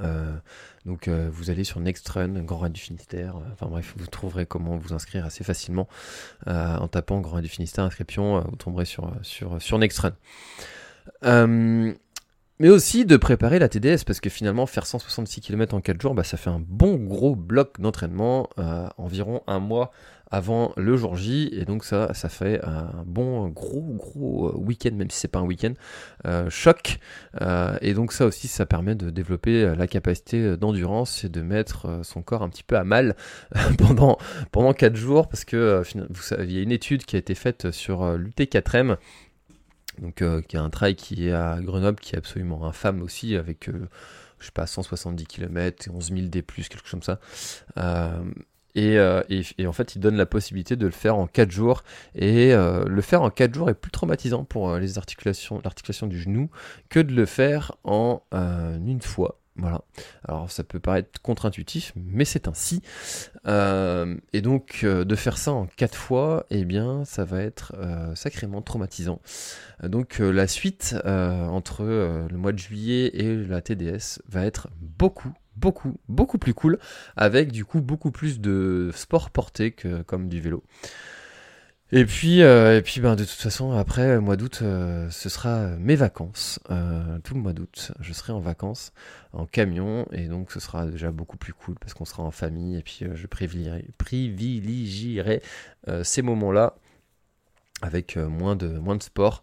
Donc euh, vous allez sur Nextrun, Grand Raid du Finistère, euh, enfin bref, vous trouverez comment vous inscrire assez facilement euh, en tapant Grand Raid du Finistère inscription, vous tomberez sur, sur, sur Nextrun. mais aussi de préparer la TDS parce que finalement faire 166 km en 4 jours, bah, ça fait un bon gros bloc d'entraînement, environ un mois avant le jour J. Et donc ça, ça fait un bon gros gros euh, week-end, même si c'est pas un week-end, euh, choc. Euh, et donc ça aussi, ça permet de développer la capacité d'endurance et de mettre son corps un petit peu à mal [laughs] pendant, pendant 4 jours. Parce que vous savez, il y a une étude qui a été faite sur l'UT4M. Donc, qui est un trail qui est à Grenoble, qui est absolument infâme aussi, avec je sais pas, 170 km et 11 000 D+, quelque chose comme ça. Euh, et, en fait, il donne la possibilité de le faire en 4 jours. Et euh, le faire en 4 jours est plus traumatisant pour euh, les articulations, l'articulation du genou que de le faire en une fois. Voilà. Alors ça peut paraître contre-intuitif, mais c'est ainsi. et donc de faire ça en 4 fois, eh bien ça va être sacrément traumatisant. donc la suite entre le mois de juillet et la TDS va être beaucoup, beaucoup, beaucoup plus cool, avec du coup beaucoup plus de sport porté que comme du vélo. Et puis, euh, et puis ben, de toute façon, après, mois d'août, euh, ce sera mes vacances. Euh, tout le mois d'août, je serai en vacances, en camion, et donc ce sera déjà beaucoup plus cool parce qu'on sera en famille, et puis je privilégierai, privilégierai ces moments-là avec moins, de, moins de sport,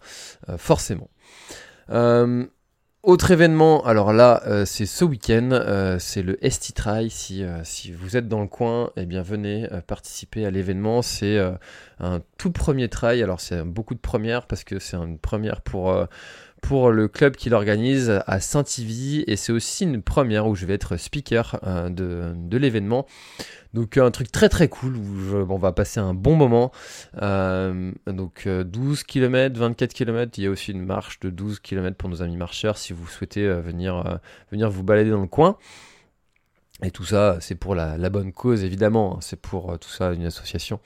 forcément. Autre événement, alors là, euh, c'est ce week-end, euh, c'est le ST Try. Si, euh, si vous êtes dans le coin, eh bien venez participer à l'événement. C'est un tout premier try. Alors c'est beaucoup de premières parce que c'est une première pour pour le club qui l'organise à Saint-Ivy et c'est aussi une première où je vais être speaker de, de l'événement. Donc un truc très très cool où on va passer un bon moment. Euh, donc 12 km, 24 km, il y a aussi une marche de 12 km pour nos amis marcheurs si vous souhaitez euh, venir, euh, venir vous balader dans le coin. Et tout ça, c'est pour la, bonne cause, évidemment. C'est pour tout ça une association.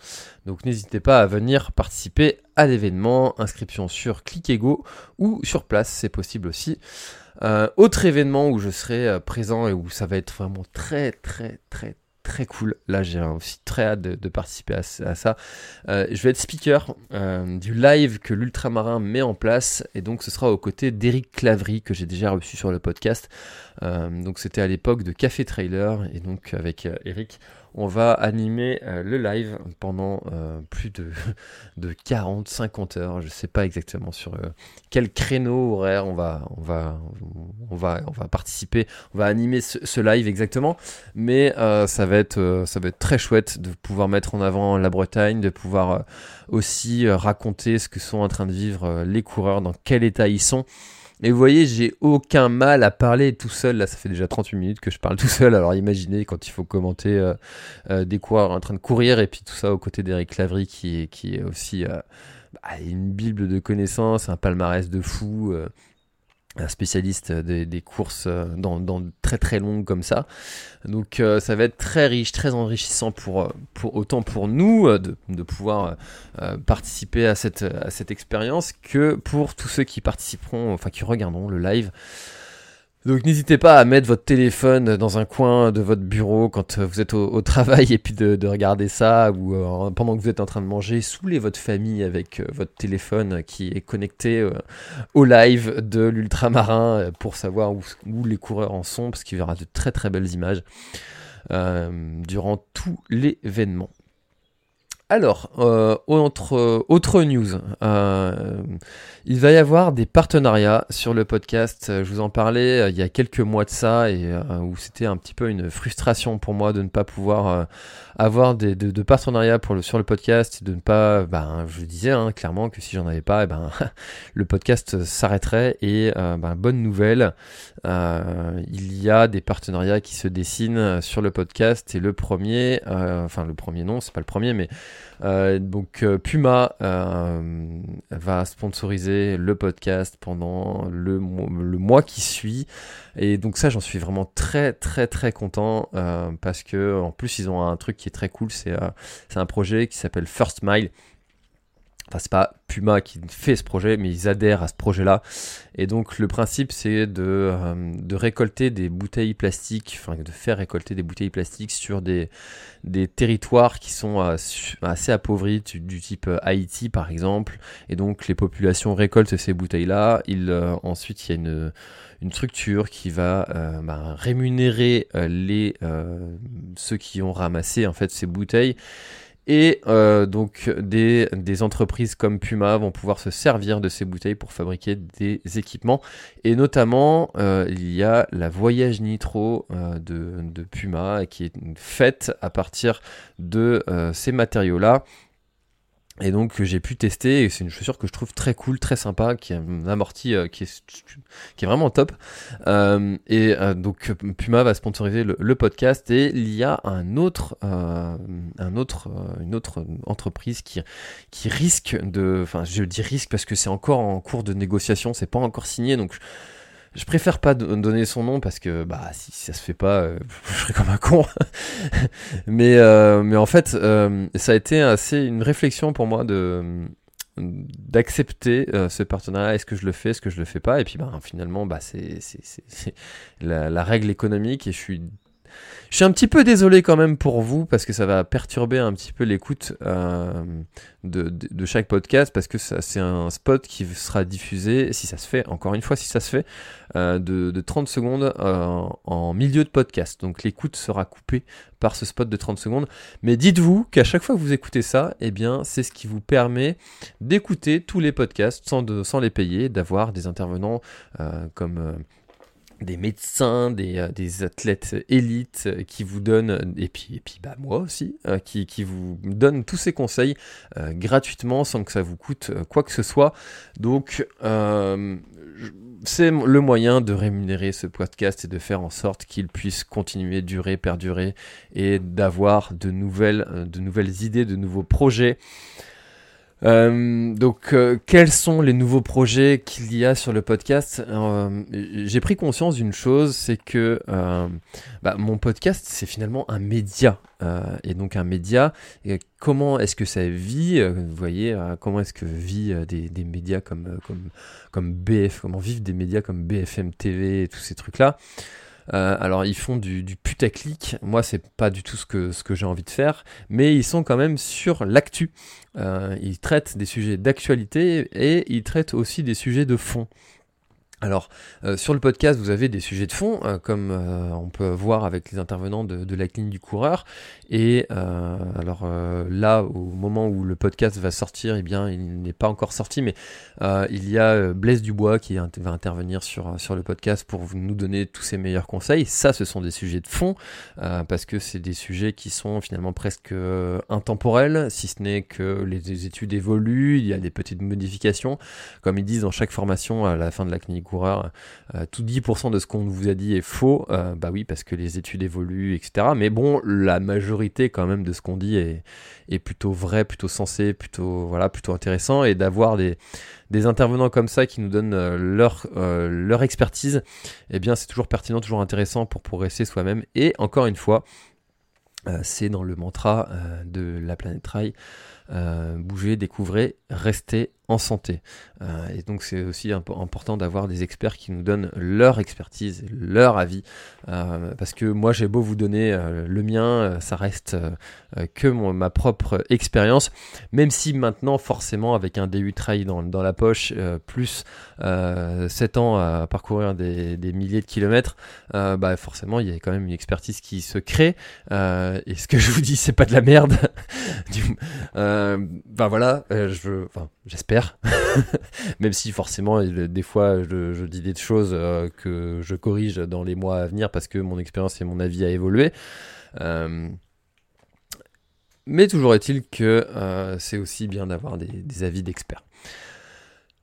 Donc n'hésitez pas à venir participer à l'événement. Inscription sur Clickego ou sur place, c'est possible aussi. autre événement où je serai présent et où ça va être vraiment très très très très cool. Là, j'ai aussi très hâte de, participer à, ça. Euh, je vais être speaker euh, du live que l'Ultramarin met en place. Et donc, ce sera aux côtés d'Eric Clavry, que j'ai déjà reçu sur le podcast. Euh, donc, c'était à l'époque de Café Trailer. Et donc, avec Eric, on va animer euh, le live pendant euh, plus de, [laughs] de 40, 50 heures. Je ne sais pas exactement sur euh, quel créneau horaire on va, participer, on va animer ce, live exactement. Mais ça, va ça va être très chouette de pouvoir mettre en avant la Bretagne, de pouvoir aussi raconter ce que sont en train de vivre les coureurs, dans quel état ils sont. Et vous voyez, j'ai aucun mal à parler tout seul. Là, ça fait déjà 38 minutes que je parle tout seul. Alors imaginez quand il faut commenter euh, euh, des coureurs en train de courir et puis tout ça aux côtés d'Eric Lavry qui est, qui est aussi euh, bah, une bible de connaissances, un palmarès de fou un spécialiste des, courses euh, dans, très très longues comme ça. Donc euh, ça va être très riche, très enrichissant pour, euh, pour autant pour nous de, de, pouvoir participer à cette, à cette expérience que pour tous ceux qui participeront, enfin qui regarderont le live. Donc n'hésitez pas à mettre votre téléphone dans un coin de votre bureau quand euh, vous êtes au, [laughs] travail et puis de, regarder ça ou euh, pendant que vous êtes en train de manger, saoulez votre famille avec euh, votre téléphone qui est connecté au live de l'ultramarin pour savoir où, où, les coureurs en sont parce qu'il y aura de très très belles images durant tout l'événement. Alors, euh, entre autres news, euh, il va y avoir des partenariats sur le podcast. Je vous en parlais euh, il y a quelques mois de ça et où c'était un petit peu une frustration pour moi de ne pas pouvoir avoir de, partenariats sur le podcast de ne pas, ben, je disais hein, clairement que si j'en avais pas, eh ben, [laughs] le podcast s'arrêterait. Et ben, bonne nouvelle, il y a des partenariats qui se dessinent sur le podcast et le premier, enfin le premier non, c'est pas le premier, mais euh, donc euh, Puma euh, va sponsoriser le podcast pendant le, mois qui suit. Et donc ça, j'en suis vraiment très très très content parce que en plus ils ont un truc qui est très cool. C'est un projet qui s'appelle First Mile. Enfin, c'est pas Puma qui fait ce projet, mais ils adhèrent à ce projet-là. Et donc, le principe, c'est de, euh, récolter des bouteilles plastiques, enfin, de faire récolter des bouteilles plastiques sur des, territoires qui sont euh, assez appauvris, du, type euh, Haïti, par exemple. Et donc, les populations récoltent ces bouteilles-là. ensuite, il y a une une structure qui va bah, rémunérer les ceux qui ont ramassé en fait ces bouteilles et euh, donc des, entreprises comme Puma vont pouvoir se servir de ces bouteilles pour fabriquer des équipements. Et notamment, euh, il y a la Voyage Nitro euh, de, de, Puma qui est faite à partir de ces matériaux-là et donc j'ai pu tester et c'est une chaussure que je trouve très cool, très sympa, qui euh, qui, est, vraiment top. Euh, et euh, donc Puma va sponsoriser le, podcast et il y a un autre, un autre, une autre entreprise qui, qui risque de, enfin je dis risque parce que c'est encore en cours de négociation, c'est pas encore signé donc. Préfère pas donner son nom parce que bah si ça se fait pas, euh, [laughs] je serais comme un con. [laughs] mais euh, mais en fait, euh, ça a été assez une réflexion pour moi de d'accepter ce partenariat. Est-ce que je le fais, est-ce que je le fais pas? Et puis bah, finalement, bah c'est la, la règle économique et je suis je suis un petit peu désolé quand même pour vous parce que ça va perturber un petit peu l'écoute euh, de, chaque podcast parce que c'est un spot qui sera diffusé, si ça se fait, encore une fois, si ça se fait, euh, de, de, 30 secondes euh, en milieu de podcast. Donc l'écoute sera coupée par ce spot de 30 secondes. Mais dites-vous qu'à chaque fois que vous écoutez ça, eh bien, c'est ce qui vous permet d'écouter tous les podcasts sans, sans les payer, d'avoir des intervenants comme des médecins, des, euh, des, athlètes élites euh, qui vous donnent, et puis, et puis bah, moi aussi, euh, qui, qui, vous donnent tous ces conseils gratuitement sans que ça vous coûte quoi que ce soit. Donc, c'est le moyen de rémunérer ce podcast et de faire en sorte qu'il puisse continuer, durer, perdurer et d'avoir de nouvelles, de nouvelles idées, de nouveaux projets. Euh, donc, euh, quels sont les nouveaux projets qu'il y a sur le podcast euh, J'ai pris conscience d'une chose, c'est que bah, mon podcast, c'est finalement un média. et donc, un média, comment est-ce que ça vit Vous voyez, comment est-ce que vit des, médias comme, comme, BF, comment vivent des médias comme BFM TV et tous ces trucs-là alors ils font du, du putaclic, moi c'est pas du tout ce que, ce que j'ai envie de faire, mais ils sont quand même sur l'actu. Euh, ils traitent des sujets d'actualité et ils traitent aussi des sujets de fond. Alors, euh, sur le podcast, vous avez des sujets de fond, euh, comme on peut voir avec les intervenants de, la clinique du coureur. Et alors là, au moment où le podcast va sortir, eh bien, il n'est pas encore sorti, mais il y a Blaise Dubois qui va intervenir sur, sur le podcast pour nous donner tous ses meilleurs conseils. Ça, ce sont des sujets de fond, parce que c'est des sujets qui sont finalement presque intemporels, si ce n'est que les, études évoluent, il y a des petites modifications. Comme ils disent dans chaque formation à la fin de la clinique coureurs, tout 10% de ce qu'on vous a dit est faux. bah oui, parce que les études évoluent, etc. Mais bon, la majorité quand même de ce qu'on dit est, plutôt vrai, plutôt sensé, plutôt voilà, plutôt intéressant. Et d'avoir des, intervenants comme ça qui nous donnent leur, leur expertise, eh bien c'est toujours pertinent, toujours intéressant pour progresser soi-même. Et encore une fois, c'est dans le mantra de la planète Trail euh, bouger, découvrir, rester en santé. Euh, et donc c'est aussi important d'avoir des experts qui nous donnent leur expertise, leur avis, euh, parce que moi j'ai beau vous donner le mien, ça reste que ma propre expérience, même si maintenant forcément avec un DU trail dans, la poche, plus 7 ans à parcourir des, milliers de kilomètres, bah forcément il y a quand même une expertise qui se crée, et ce que je vous dis c'est pas de la merde. [laughs] ben voilà, euh, j'espère, [laughs] même si forcément des fois je, dis des choses euh, que je corrige dans les mois à venir parce que mon expérience et mon avis a évolué. mais toujours est-il que c'est aussi bien d'avoir des avis d'experts.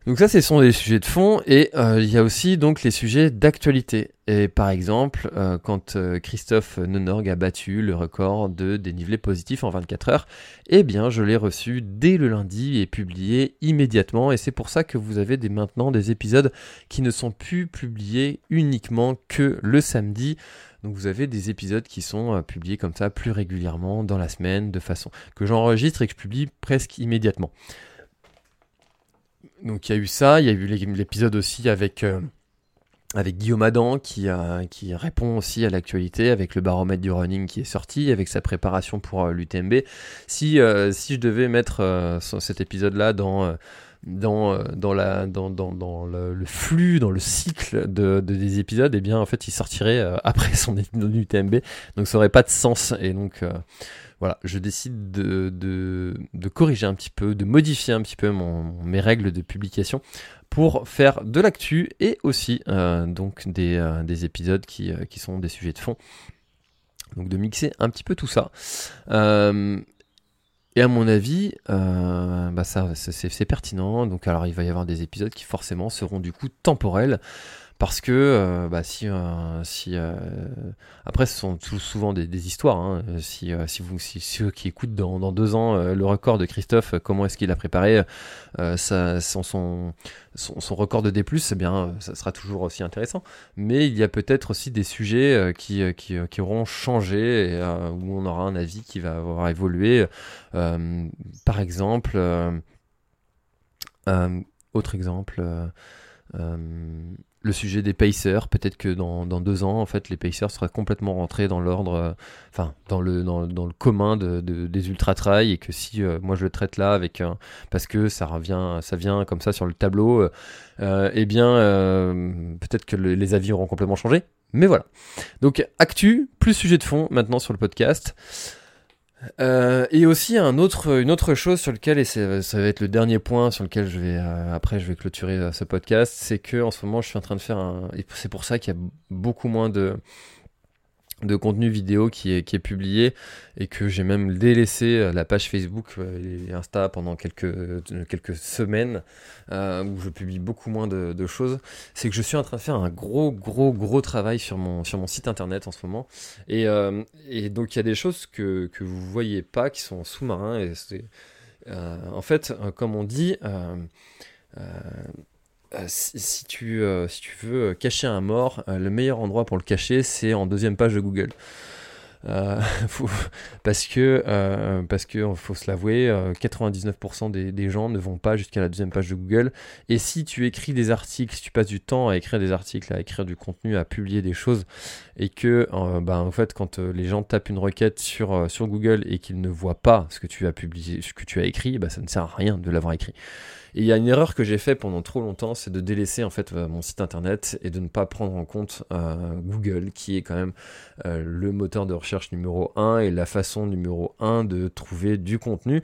Donc ça, ce sont des sujets de fond et euh, il y a aussi donc les sujets d'actualité. Et par exemple, euh, quand euh, Christophe Nonorg a battu le record de dénivelé positif en 24 heures, eh bien je l'ai reçu dès le lundi et publié immédiatement. Et c'est pour ça que vous avez des, maintenant des épisodes qui ne sont plus publiés uniquement que le samedi. Donc vous avez des épisodes qui sont publiés comme ça plus régulièrement dans la semaine, de façon que j'enregistre et que je publie presque immédiatement. Donc il y a eu ça, il y a eu l'épisode aussi avec, euh, Guillaume Adam qui, répond aussi à l'actualité, avec le baromètre du running qui est sorti, avec sa préparation pour euh, l'UTMB. Si, euh, si je devais mettre cet épisode-là dans le, flux, dans le cycle de, des épisodes, eh bien en fait il sortirait [laughs] après son UTMB, donc ça aurait pas de sens. Et donc voilà, je décide de, de, corriger un petit peu, de modifier un petit peu mes règles de publication pour faire de l'actu et aussi euh, donc des, euh, des épisodes qui, euh, qui, sont des sujets de fond. Donc de mixer un petit peu tout ça. et à mon avis, bah ça, c'est pertinent. Donc alors il va y avoir des épisodes qui forcément seront du coup temporels parce que euh, bah, si, euh, si euh, après ce sont souvent des, histoires hein. si, si vous si ceux qui écoutent dans, dans deux ans le record de Christophe comment est-ce qu'il a préparé son, son, son, record de D+, eh bien ça sera toujours aussi intéressant mais il y a peut-être aussi des sujets qui, qui, qui, auront changé et, où on aura un avis qui va avoir évolué par exemple autre exemple le sujet des Pacers. Peut-être que dans, deux ans, en fait, les Pacers seraient complètement rentrés dans l'ordre, euh, enfin, dans le, dans, le commun de, des ultra trail et que si euh, moi je le traite là avec parce que ça revient, ça vient comme ça sur le tableau, euh, eh bien, peut-être que les avis auront complètement changé. Mais voilà. Donc, actu, plus sujet de fond maintenant sur le podcast. Euh, et aussi un une autre chose sur lequel, et ça va être le dernier point sur lequel je vais, euh, après je vais clôturer euh, ce podcast, c'est que en ce moment je suis en train de faire un, et c'est pour ça qu'il y a beaucoup moins de, de contenu vidéo qui est, publié et que j'ai même délaissé euh, la page Facebook euh, et Insta pendant quelques, euh, quelques semaines où je publie beaucoup moins de, choses, c'est que je suis en train de faire un gros gros gros travail sur mon, sur mon site internet en ce moment. Et, et donc il y a des choses que, que vous voyez pas qui sont sous-marins en fait comme on dit euh, si, tu, euh, si tu veux cacher un mort, euh, le meilleur endroit pour le cacher, c'est en deuxième page de Google. [laughs] parce que, parce que faut se l'avouer, 99% des, des, gens ne vont pas jusqu'à la deuxième page de Google. Et si tu écris des articles, si tu passes du temps à écrire des articles, à écrire du contenu, à publier des choses, et que, bah, en fait, quand les gens tapent une requête sur, sur Google et qu'ils ne voient pas ce que tu as publié, ce que tu as écrit, bah, ça ne sert à rien de l'avoir écrit. Il y a une erreur que j'ai fait pendant trop longtemps, c'est de délaisser en fait euh, mon site internet et de ne pas prendre en compte euh, Google, qui est quand même euh, le moteur de recherche numéro 1 et la façon numéro 1 de trouver du contenu.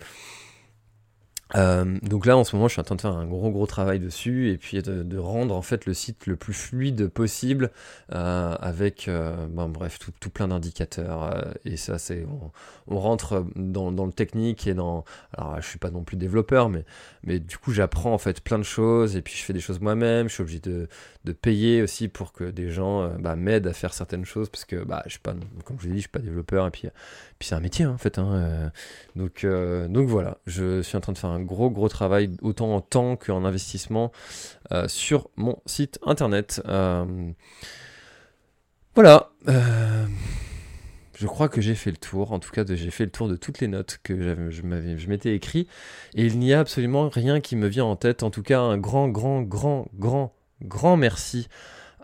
Euh, donc là en ce moment je suis en train de faire un gros gros travail dessus et puis de, rendre en fait le site le plus fluide possible euh, avec euh, bon, bref tout, plein d'indicateurs et ça c'est on, rentre dans, le technique et dans alors je suis pas non plus développeur mais mais du coup j'apprends en fait plein de choses et puis je fais des choses moi-même. Je suis obligé de, payer aussi pour que des gens bah, m'aident à faire certaines choses parce que bah je suis pas comme je vous ai dit je suis pas développeur et puis puis c'est un métier hein, en fait hein, donc donc voilà je suis en train de faire un gros gros travail autant en temps qu'en investissement euh, sur mon site internet. Euh, voilà. Euh, je crois que j'ai fait le tour. En tout cas, j'ai fait le tour de toutes les notes que je m'étais écrit. Et il n'y a absolument rien qui me vient en tête. En tout cas, un grand, grand, grand, grand, grand merci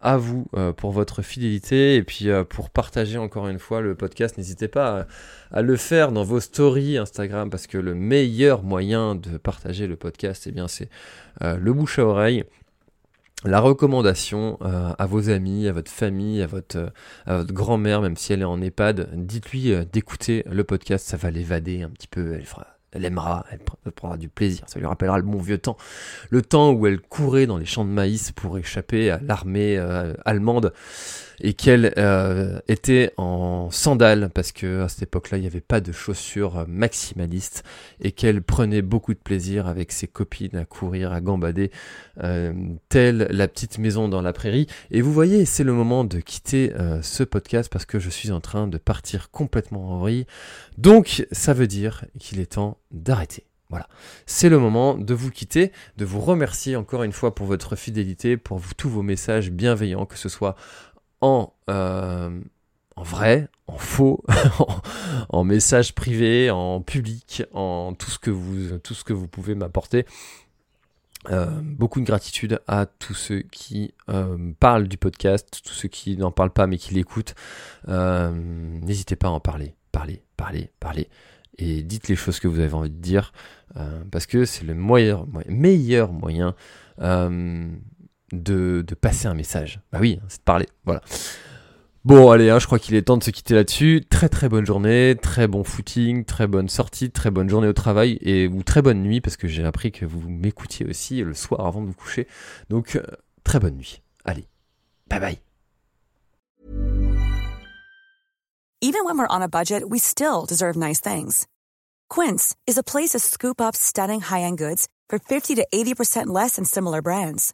à vous euh, pour votre fidélité et puis euh, pour partager encore une fois le podcast. N'hésitez pas à, le faire dans vos stories Instagram parce que le meilleur moyen de partager le podcast, eh bien, c'est euh, le bouche à oreille. La recommandation à vos amis, à votre famille, à votre, votre grand-mère, même si elle est en EHPAD, dites-lui d'écouter le podcast, ça va l'évader un petit peu, elle fera elle aimera, elle prendra du plaisir, ça lui rappellera le bon vieux temps. Le temps où elle courait dans les champs de maïs pour échapper à l'armée euh, allemande et qu'elle euh, était en sandales parce que à cette époque-là il n'y avait pas de chaussures maximalistes et qu'elle prenait beaucoup de plaisir avec ses copines à courir, à gambader, euh, telle la petite maison dans la prairie. Et vous voyez, c'est le moment de quitter euh, ce podcast parce que je suis en train de partir complètement en vrille. Donc ça veut dire qu'il est temps d'arrêter. Voilà, c'est le moment de vous quitter, de vous remercier encore une fois pour votre fidélité, pour tous vos messages bienveillants, que ce soit en, euh, en vrai, en faux, [laughs] en, message privé, en public, en tout ce que vous, tout ce que vous pouvez m'apporter. Euh, beaucoup de gratitude à tous ceux qui euh, parlent du podcast, tous ceux qui n'en parlent pas mais qui l'écoutent. N'hésitez pas à en parler, parler, parler, parler. Et dites les choses que vous avez envie de dire, parce que c'est le meilleur moyen de, passer un message. Bah oui, c'est de parler. Voilà. Bon, allez, hein, je crois qu'il est temps de se quitter là-dessus. Très très bonne journée, très bon footing, très bonne sortie, très bonne journée au travail et ou très bonne nuit parce que j'ai appris que vous m'écoutiez aussi le soir avant de vous coucher. Donc euh, très bonne nuit. Allez, bye bye. Even when we're on a budget, we still deserve nice things. Quince is a place to scoop up stunning high-end goods for 50 to 80% less than similar brands.